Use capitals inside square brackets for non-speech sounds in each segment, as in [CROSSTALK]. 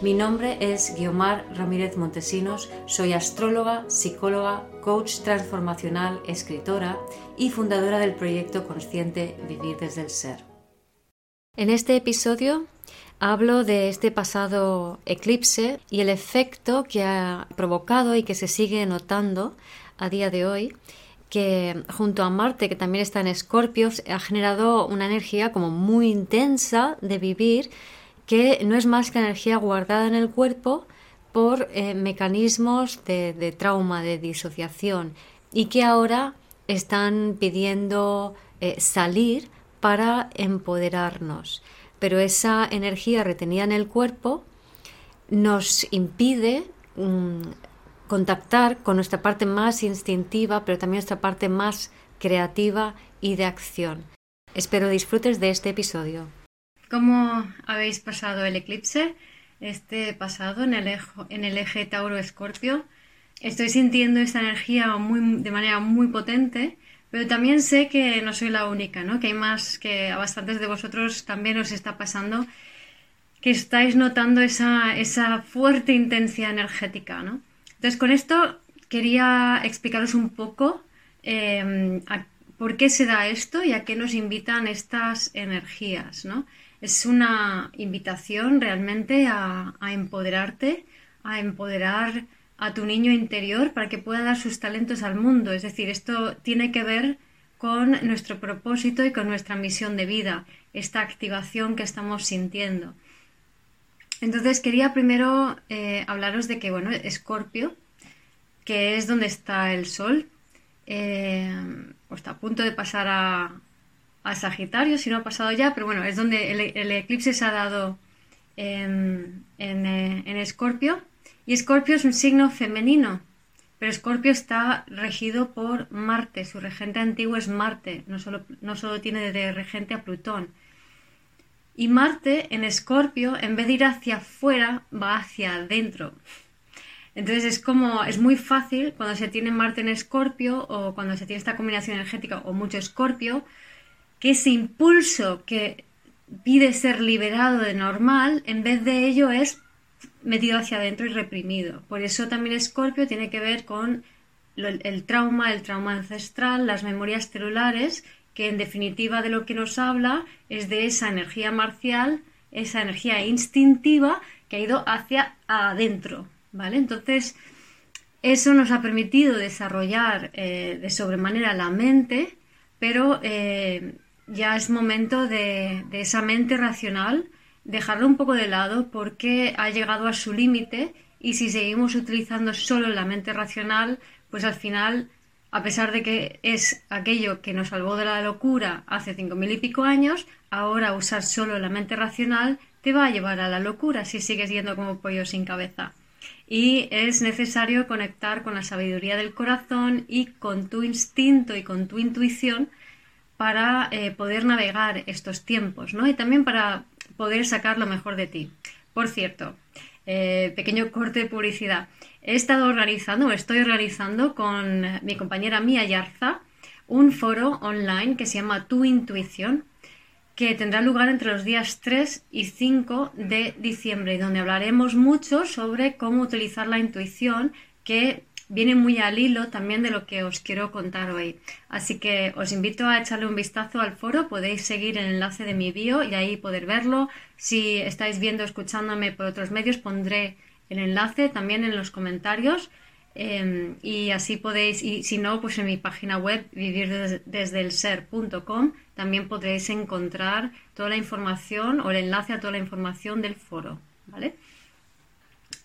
Mi nombre es Guiomar Ramírez Montesinos, soy astróloga, psicóloga, coach transformacional, escritora y fundadora del proyecto consciente Vivir desde el Ser. En este episodio hablo de este pasado eclipse y el efecto que ha provocado y que se sigue notando a día de hoy que junto a Marte, que también está en Escorpio, ha generado una energía como muy intensa de vivir que no es más que energía guardada en el cuerpo por eh, mecanismos de, trauma, de disociación, y que ahora están pidiendo eh, salir para empoderarnos. Pero esa energía retenida en el cuerpo nos impide mm, contactar con nuestra parte más instintiva, pero también nuestra parte más creativa y de acción. Espero disfrutes de este episodio. ¿Cómo habéis pasado el eclipse? Este pasado en el eje, Tauro-Escorpio. Estoy sintiendo esta energía de manera muy potente, pero también sé que no soy la única, ¿no? Que hay más, que a bastantes de vosotros también os está pasando, que estáis notando esa, fuerte intensidad energética, ¿no? Entonces, con esto quería explicaros un poco eh, por qué se da esto y a qué nos invitan estas energías, ¿no? Es una invitación realmente a, empoderarte, a empoderar a tu niño interior para que pueda dar sus talentos al mundo. Es decir, esto tiene que ver con nuestro propósito y con nuestra misión de vida, esta activación que estamos sintiendo. Entonces quería primero eh, hablaros de que, bueno, Escorpio, que es donde está el Sol, eh, está a punto de pasar a, a Sagitario, si no ha pasado ya, pero bueno, es donde el, eclipse se ha dado en, eh, en. Y Escorpio es un signo femenino, pero Escorpio está regido por Marte, su regente antiguo es Marte, no solo, no solo tiene de regente a Plutón. Y Marte en Escorpio, en vez de ir hacia afuera, va hacia adentro. Entonces es como, es muy fácil cuando se tiene Marte en Escorpio o cuando se tiene esta combinación energética o mucho Escorpio, que ese impulso que pide ser liberado de normal, en vez de ello es metido hacia adentro y reprimido. Por eso también Escorpio tiene que ver con el trauma, el trauma ancestral, las memorias celulares, que en definitiva de lo que nos habla es de esa energía marcial, esa energía instintiva que ha ido hacia adentro, ¿vale? Entonces, eso nos ha permitido desarrollar eh, de sobremanera la mente, pero eh, ya es momento de, esa mente racional dejarlo un poco de lado porque ha llegado a su límite y si seguimos utilizando solo la mente racional, pues al final, a pesar de que es aquello que nos salvó de la locura hace cinco mil y pico años, ahora usar solo la mente racional te va a llevar a la locura si sigues yendo como pollo sin cabeza. Y es necesario conectar con la sabiduría del corazón y con tu instinto y con tu intuición para eh, poder navegar estos tiempos, ¿no? Y también para poder sacar lo mejor de ti. Por cierto, eh, pequeño corte de publicidad. He estado organizando, estoy organizando con mi compañera Mía Yarza un foro online que se llama Tu Intuición, que tendrá lugar entre los días 3 y 5 de diciembre donde hablaremos mucho sobre cómo utilizar la intuición que viene muy al hilo también de lo que os quiero contar hoy. Así que os invito a echarle un vistazo al foro, podéis seguir el enlace de mi bio y ahí poder verlo. Si estáis viendo, escuchándome por otros medios, pondré el enlace también en los comentarios. Em, y así podéis, y si no, pues en mi página web vivirdesdelser.com también podréis encontrar toda la información o el enlace a toda la información del foro, ¿vale?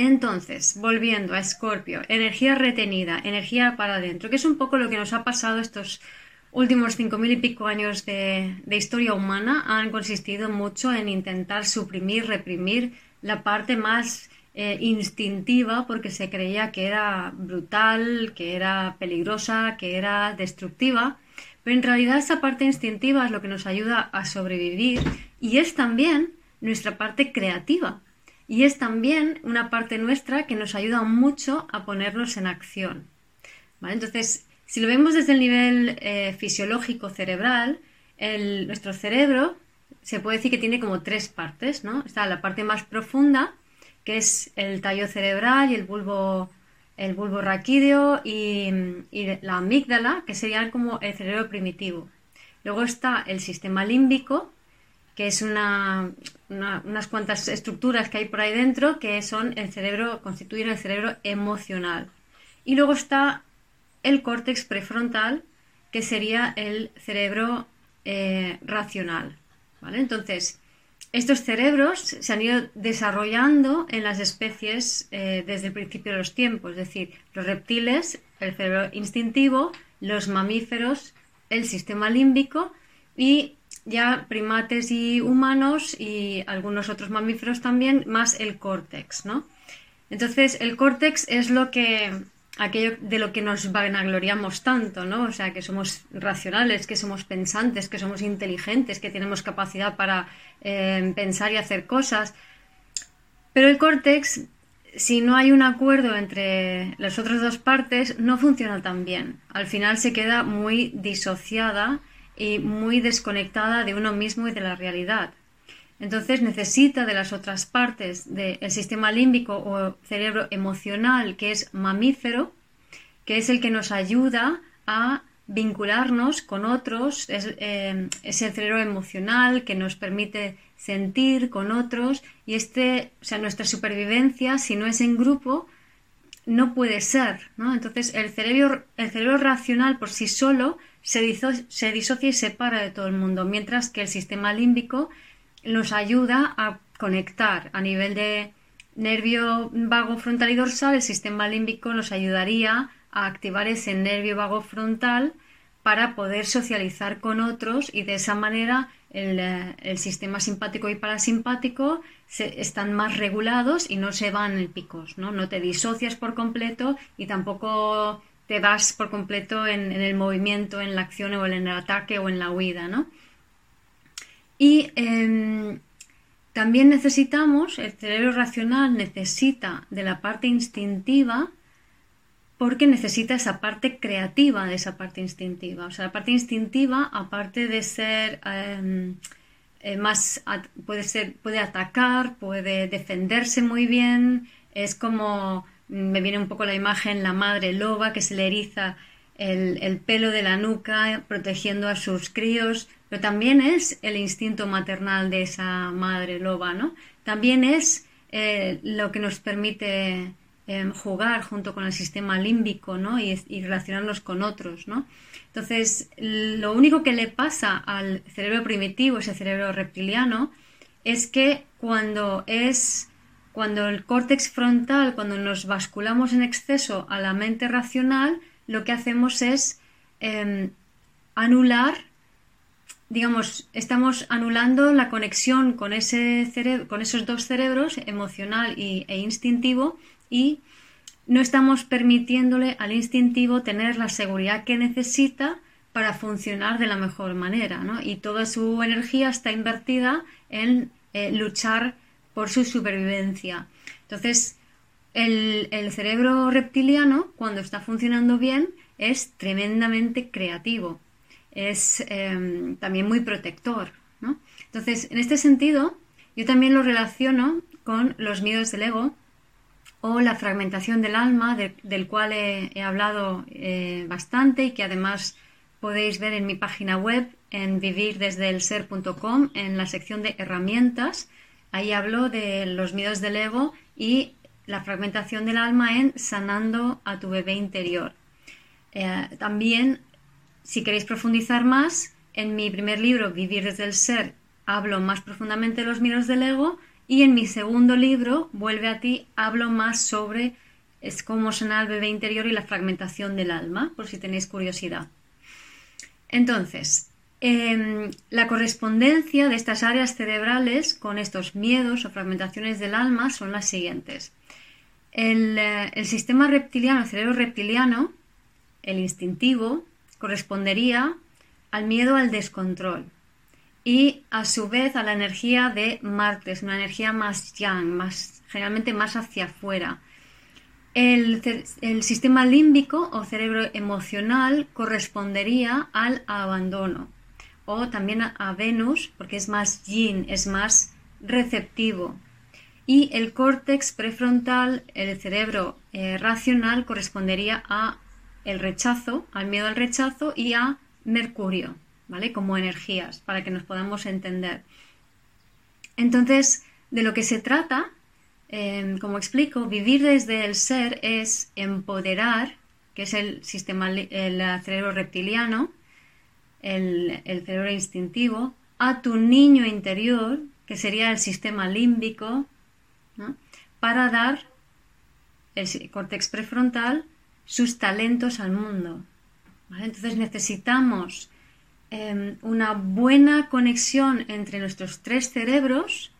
Entonces, volviendo a Escorpio, energía retenida, energía para adentro, que es un poco lo que nos ha pasado estos últimos cinco mil y pico años de, historia humana, han consistido mucho en intentar suprimir, reprimir la parte más eh, instintiva porque se creía que era brutal, que era peligrosa, que era destructiva. Pero en realidad esa parte instintiva es lo que nos ayuda a sobrevivir y es también nuestra parte creativa. Y es también una parte nuestra que nos ayuda mucho a ponernos en acción. Entonces, si lo vemos desde el nivel eh, fisiológico cerebral, nuestro cerebro se puede decir que tiene como tres partes, ¿no? Está la parte más profunda, que es el tallo cerebral y el bulbo, el bulbo raquídeo y, la amígdala, que serían como el cerebro primitivo. Luego está el sistema límbico, que es una, unas cuantas estructuras que hay por ahí dentro que son el cerebro, constituyen el cerebro emocional. Y luego está el córtex prefrontal, que sería el cerebro eh, racional. Entonces, estos cerebros se han ido desarrollando en las especies eh, desde el principio de los tiempos, es decir, los reptiles, el cerebro instintivo, los mamíferos, el sistema límbico y ya primates y humanos y algunos otros mamíferos también, más el córtex, ¿no? Entonces, el córtex es lo que aquello de lo que nos vanagloriamos tanto, ¿no? O sea, que somos racionales, que somos pensantes, que somos inteligentes, que tenemos capacidad para eh, pensar y hacer cosas. Pero el córtex, si no hay un acuerdo entre las otras dos partes, no funciona tan bien. Al final se queda muy disociada y muy desconectada de uno mismo y de la realidad. Entonces necesita de las otras partes del sistema límbico o cerebro emocional, que es mamífero, que es el que nos ayuda a vincularnos con otros, es, eh, el cerebro emocional que nos permite sentir con otros y este, o sea, nuestra supervivencia, si no es en grupo, no puede ser, ¿no? Entonces el cerebro, el cerebro racional por sí solo se, se disocia y separa de todo el mundo, mientras que el sistema límbico nos ayuda a conectar a nivel de nervio vago frontal y dorsal, el sistema límbico nos ayudaría a activar ese nervio vago frontal para poder socializar con otros y de esa manera el, eh, sistema simpático y parasimpático están más regulados y no se van en picos, ¿no? No te disocias por completo y tampoco te vas por completo en, en, el movimiento, en la acción o en el ataque o en la huida, ¿no? Y em, también necesitamos, el cerebro racional necesita de la parte instintiva porque necesita esa parte creativa de esa parte instintiva. O sea, la parte instintiva, aparte de ser em, eh, más, puede ser, puede atacar, puede defenderse muy bien, es como, me viene un poco la imagen, la madre loba que se le eriza el, pelo de la nuca protegiendo a sus críos, pero también es el instinto maternal de esa madre loba, ¿no? También es eh, lo que nos permite em, jugar junto con el sistema límbico, ¿no? Y, relacionarnos con otros, ¿no? Entonces, lo único que le pasa al cerebro primitivo, ese cerebro reptiliano, es que cuando es cuando el córtex frontal, cuando nos basculamos en exceso a la mente racional, lo que hacemos es em, anular, digamos, estamos anulando la conexión con, ese con esos dos cerebros, emocional e instintivo, y no estamos permitiéndole al instintivo tener la seguridad que necesita para funcionar de la mejor manera, Y toda su energía está invertida en eh, luchar por su supervivencia. Entonces, el, cerebro reptiliano, cuando está funcionando bien, es tremendamente creativo, es em, también muy protector. Entonces, en este sentido, yo también lo relaciono con los miedos del ego o la fragmentación del alma, del cual he, hablado eh, bastante y que además podéis ver en mi página web en vivirdesdeelser.com en la sección de herramientas. Ahí hablo de los miedos del ego y la fragmentación del alma en sanando a tu bebé interior. Eh, también, si queréis profundizar más, en mi primer libro, Vivir desde el Ser, hablo más profundamente de los miedos del ego y en mi segundo libro, Vuelve a ti, hablo más sobre es cómo sanar al bebé interior y la fragmentación del alma, por si tenéis curiosidad. Entonces, Em, la correspondencia de estas áreas cerebrales con estos miedos o fragmentaciones del alma son las siguientes. El, eh, el sistema reptiliano, el cerebro reptiliano, el instintivo, correspondería al miedo al descontrol y a su vez a la energía de Marte, es una energía más yang, más, generalmente más hacia afuera. El, sistema límbico o cerebro emocional correspondería al abandono o también a, Venus porque es más yin, es más receptivo. Y el córtex prefrontal, el cerebro eh, racional, correspondería a el rechazo, al miedo al rechazo y a Mercurio, ¿vale? Como energías, para que nos podamos entender. Entonces, de lo que se trata, em, como explico, vivir desde el ser es empoderar, que es el sistema, el cerebro reptiliano, el, cerebro instintivo, a tu niño interior, que sería el sistema límbico, para dar el córtex prefrontal sus talentos al mundo. Entonces necesitamos em, una buena conexión entre nuestros tres cerebros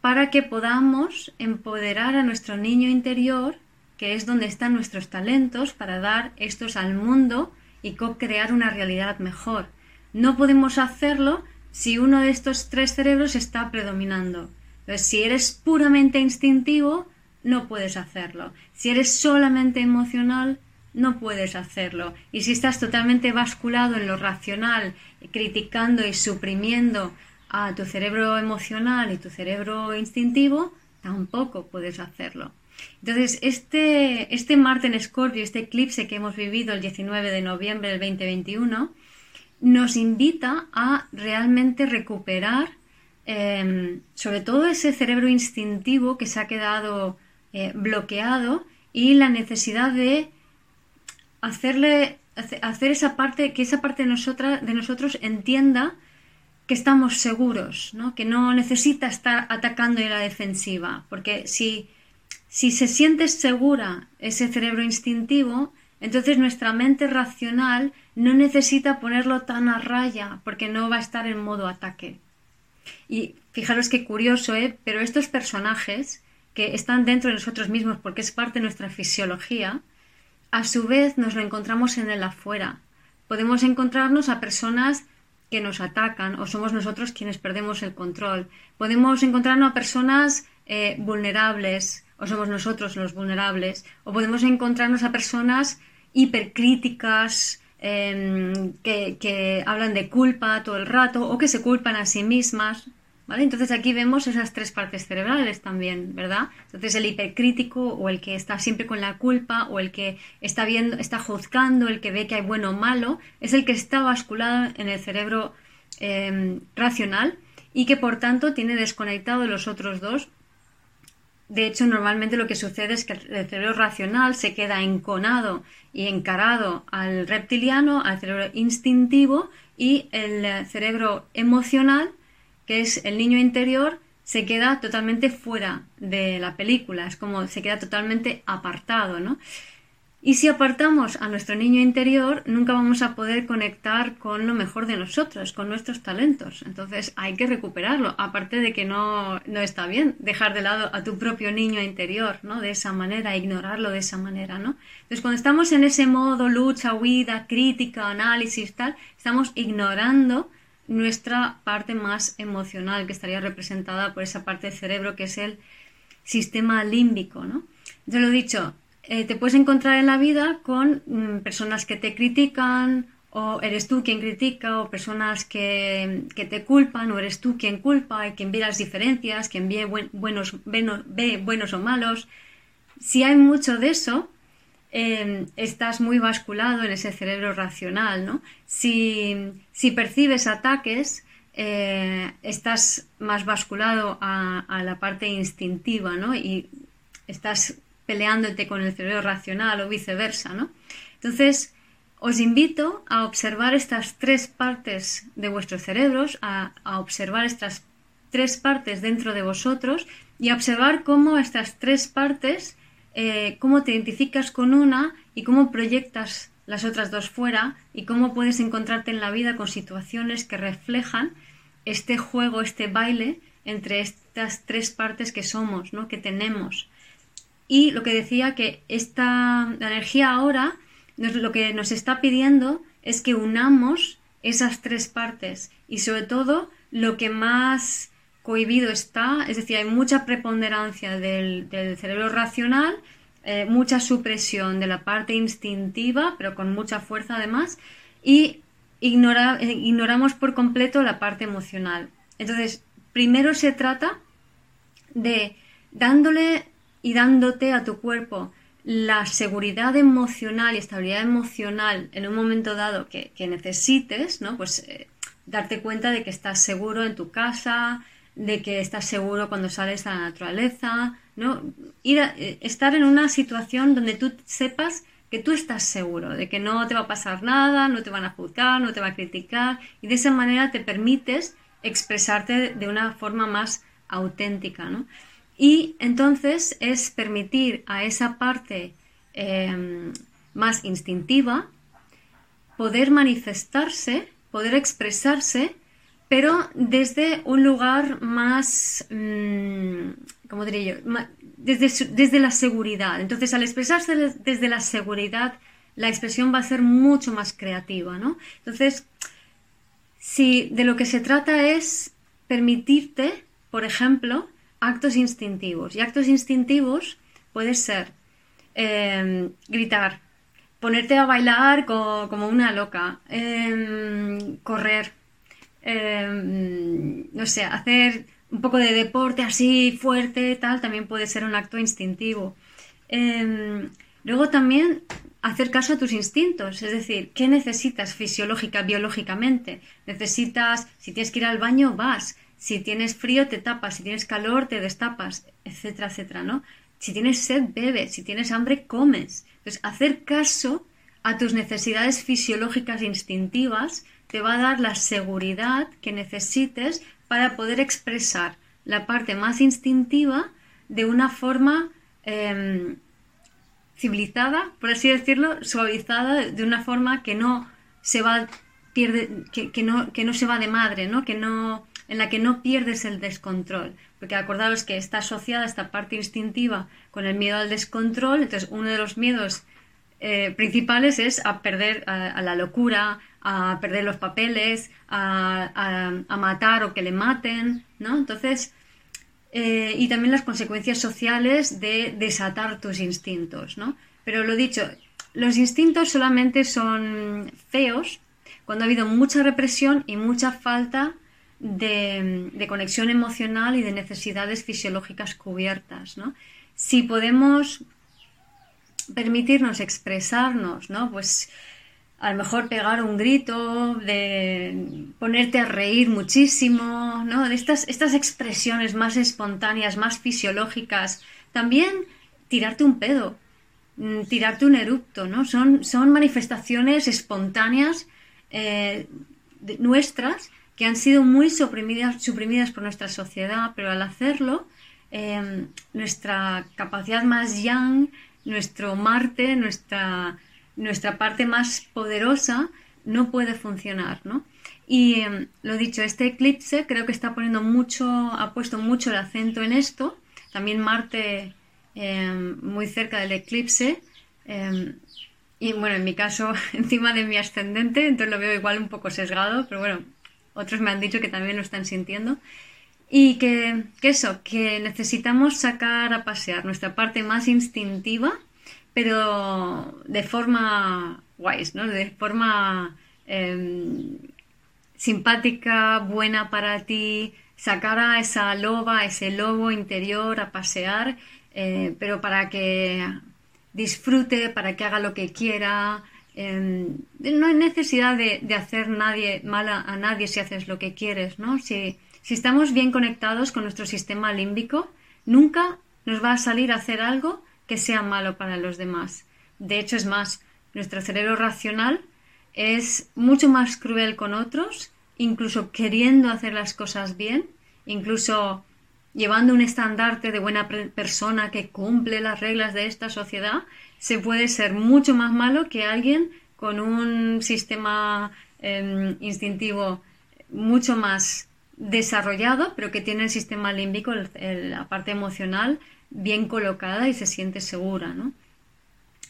para que podamos empoderar a nuestro niño interior, que es donde están nuestros talentos, para dar estos al mundo y co-crear una realidad mejor. No podemos hacerlo si uno de estos tres cerebros está predominando. Entonces, si eres puramente instintivo, no puedes hacerlo. Si eres solamente emocional, no puedes hacerlo. Y si estás totalmente basculado en lo racional, criticando y suprimiendo a tu cerebro emocional y tu cerebro instintivo, tampoco puedes hacerlo. Entonces, este, este Marte en Escorpio, este eclipse que hemos vivido el 19 de noviembre del 2021, nos invita a realmente recuperar em, sobre todo ese cerebro instintivo que se ha quedado eh, bloqueado y la necesidad de hacerle hacer esa parte que esa parte de nosotros entienda que estamos seguros, ¿no? que no necesita estar atacando en la defensiva, porque si, si se siente segura ese cerebro instintivo, entonces nuestra mente racional no necesita ponerlo tan a raya, porque no va a estar en modo ataque. Y fijaros qué curioso, ¿eh? pero estos personajes que están dentro de nosotros mismos, porque es parte de nuestra fisiología, a su vez nos lo encontramos en el afuera. Podemos encontrarnos a personas que nos atacan o somos nosotros quienes perdemos el control. Podemos encontrarnos a personas eh, vulnerables o somos nosotros los vulnerables. O podemos encontrarnos a personas hipercríticas em, que, que hablan de culpa todo el rato o que se culpan a sí mismas. Entonces aquí vemos esas tres partes cerebrales también, ¿verdad? Entonces el hipercrítico o el que está siempre con la culpa o el que está viendo, está juzgando, el que ve que hay bueno o malo, es el que está basculado en el cerebro em, racional y que por tanto tiene desconectado los otros dos. De hecho, normalmente lo que sucede es que el cerebro racional se queda enconado y encarado al reptiliano, al cerebro instintivo y el cerebro emocional que es el niño interior, se queda totalmente fuera de la película, es como se queda totalmente apartado, ¿no? Y si apartamos a nuestro niño interior, nunca vamos a poder conectar con lo mejor de nosotros, con nuestros talentos. Entonces hay que recuperarlo, aparte de que no, no está bien dejar de lado a tu propio niño interior, ¿no? De esa manera, ignorarlo de esa manera, ¿no? Entonces cuando estamos en ese modo lucha, huida, crítica, análisis, tal, estamos ignorando nuestra parte más emocional, que estaría representada por esa parte del cerebro que es el sistema límbico. ¿no? Yo lo he dicho, eh, te puedes encontrar en la vida con mm, personas que te critican, o eres tú quien critica, o personas que, te culpan, o eres tú quien culpa, y quien ve las diferencias, quien ve buenos, ve buenos o malos. Si hay mucho de eso, Em, estás muy basculado en ese cerebro racional, ¿no? Si, percibes ataques, eh, estás más basculado a, la parte instintiva, ¿no? Y estás peleándote con el cerebro racional o viceversa, ¿no? Entonces, os invito a observar estas tres partes de vuestros cerebros, a, a observar estas tres partes dentro de vosotros y a observar cómo estas tres partes eh, cómo te identificas con una y cómo proyectas las otras dos fuera y cómo puedes encontrarte en la vida con situaciones que reflejan este juego, este baile entre estas tres partes que somos, ¿no? que tenemos. Y lo que decía que esta energía ahora lo que nos está pidiendo es que unamos esas tres partes y sobre todo lo que más cohibido está, es decir, hay mucha preponderancia del, cerebro racional, eh, mucha supresión de la parte instintiva, pero con mucha fuerza además, y eh, ignoramos por completo la parte emocional. Entonces, primero se trata de dándole y dándote a tu cuerpo la seguridad emocional y estabilidad emocional en un momento dado que, necesites, ¿no? Pues eh, darte cuenta de que estás seguro en tu casa, de que estás seguro cuando sales a la naturaleza, ¿no? Ir eh, estar en una situación donde tú sepas que tú estás seguro, de que no te va a pasar nada, no te van a juzgar, no te va a criticar, y de esa manera te permites expresarte de una forma más auténtica, ¿no? Y entonces es permitir a esa parte em, más instintiva poder manifestarse, poder expresarse, pero desde un lugar más, mm, ¿cómo diría yo? Desde, desde la seguridad. Entonces, al expresarse desde la seguridad, la expresión va a ser mucho más creativa, ¿no? Entonces, si de lo que se trata es permitirte, por ejemplo, actos instintivos. Y actos instintivos puede ser em, gritar, ponerte a bailar como una loca, em, correr, em, no sé, hacer un poco de deporte así fuerte, tal, también puede ser un acto instintivo. luego también hacer caso a tus instintos, es decir, ¿qué necesitas fisiológica, biológicamente? Necesitas, si tienes que ir al baño, vas. Si tienes frío, te tapas. Si tienes calor, te destapas, etcétera, etcétera, ¿no? Si tienes sed, bebes. Si tienes hambre, comes. Entonces, hacer caso a tus necesidades fisiológicas instintivas te va a dar la seguridad que necesites para poder expresar la parte más instintiva de una forma em, civilizada, por así decirlo, suavizada, de una forma que no se va pierde, que, no, que no se va de madre, ¿no? Que no en la que no pierdes el descontrol. Porque acordaros que está asociada esta parte instintiva con el miedo al descontrol. Entonces, uno de los miedos eh, principales es a perder a, la locura, a perder los papeles, a, matar o que le maten, ¿no? Entonces, eh, y también las consecuencias sociales de desatar tus instintos, ¿no? Pero lo dicho, los instintos solamente son feos cuando ha habido mucha represión y mucha falta de, conexión emocional y de necesidades fisiológicas cubiertas. ¿no? Si podemos permitirnos expresarnos, ¿no? Pues a lo mejor pegar un grito, de ponerte a reír muchísimo, ¿no? De estas, estas expresiones más espontáneas, más fisiológicas. También tirarte un pedo, mm, tirarte un eructo, ¿no? Son, son manifestaciones espontáneas eh, nuestras que han sido muy suprimidas, suprimidas por nuestra sociedad, pero al hacerlo, em, nuestra capacidad más yang, nuestro Marte, nuestra, nuestra parte más poderosa, no puede funcionar, ¿no? Y em, lo dicho, este eclipse creo que está poniendo mucho, ha puesto mucho el acento en esto. También Marte em, muy cerca del eclipse. y bueno, en mi caso, [LAUGHS] encima de mi ascendente, entonces lo veo igual un poco sesgado, pero bueno, otros me han dicho que también lo están sintiendo. Y que, eso, que necesitamos sacar a pasear nuestra parte más instintiva, pero de forma guays, ¿no? De forma em, simpática, buena para ti, sacar a esa loba, ese lobo interior a pasear, eh, pero para que disfrute, para que haga lo que quiera, Em, no hay necesidad de, hacer nadie, mal a, nadie si haces lo que quieres, ¿no? Si, si estamos bien conectados con nuestro sistema límbico, nunca nos va a salir a hacer algo que sea malo para los demás. De hecho, es más, nuestro cerebro racional es mucho más cruel con otros, incluso queriendo hacer las cosas bien, incluso llevando un estandarte de buena persona que cumple las reglas de esta sociedad, se puede ser mucho más malo que alguien con un sistema em, instintivo mucho más desarrollado, pero que tiene el sistema límbico, la parte emocional, bien colocada y se siente segura. ¿no?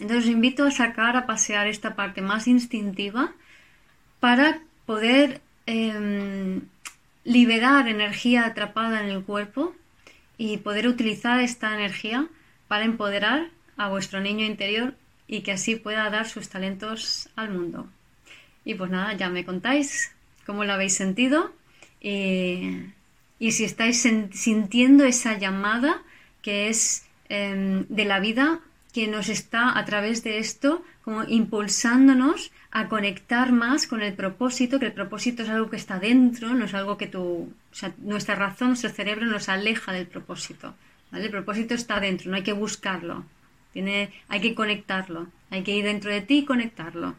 Entonces os invito a sacar a pasear esta parte más instintiva para poder em, liberar energía atrapada en el cuerpo y poder utilizar esta energía para empoderar a vuestro niño interior y que así pueda dar sus talentos al mundo. Y pues nada, ya me contáis cómo lo habéis sentido y, si estáis sintiendo esa llamada que es em, de la vida que nos está a través de esto como impulsándonos a conectar más con el propósito, que el propósito es algo que está dentro, no es algo que tu, o sea, nuestra razón, nuestro cerebro nos aleja del propósito. El propósito está dentro, no hay que buscarlo. Tiene, hay que conectarlo, hay que ir dentro de ti y conectarlo.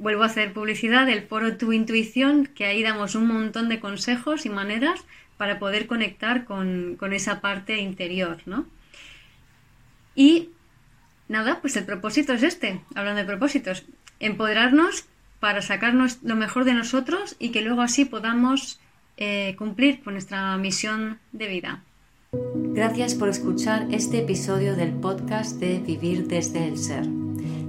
Vuelvo a hacer publicidad del foro Tu Intuición, que ahí damos un montón de consejos y maneras para poder conectar con, con esa parte interior, ¿no? Y nada, pues el propósito es este, hablando de propósitos, empoderarnos para sacarnos lo mejor de nosotros y que luego así podamos eh, cumplir con nuestra misión de vida. Gracias por escuchar este episodio del podcast de Vivir desde el Ser.